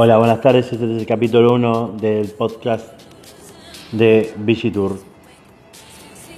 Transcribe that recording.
Hola, buenas tardes. Este es el capítulo 1 del podcast de Vigitour.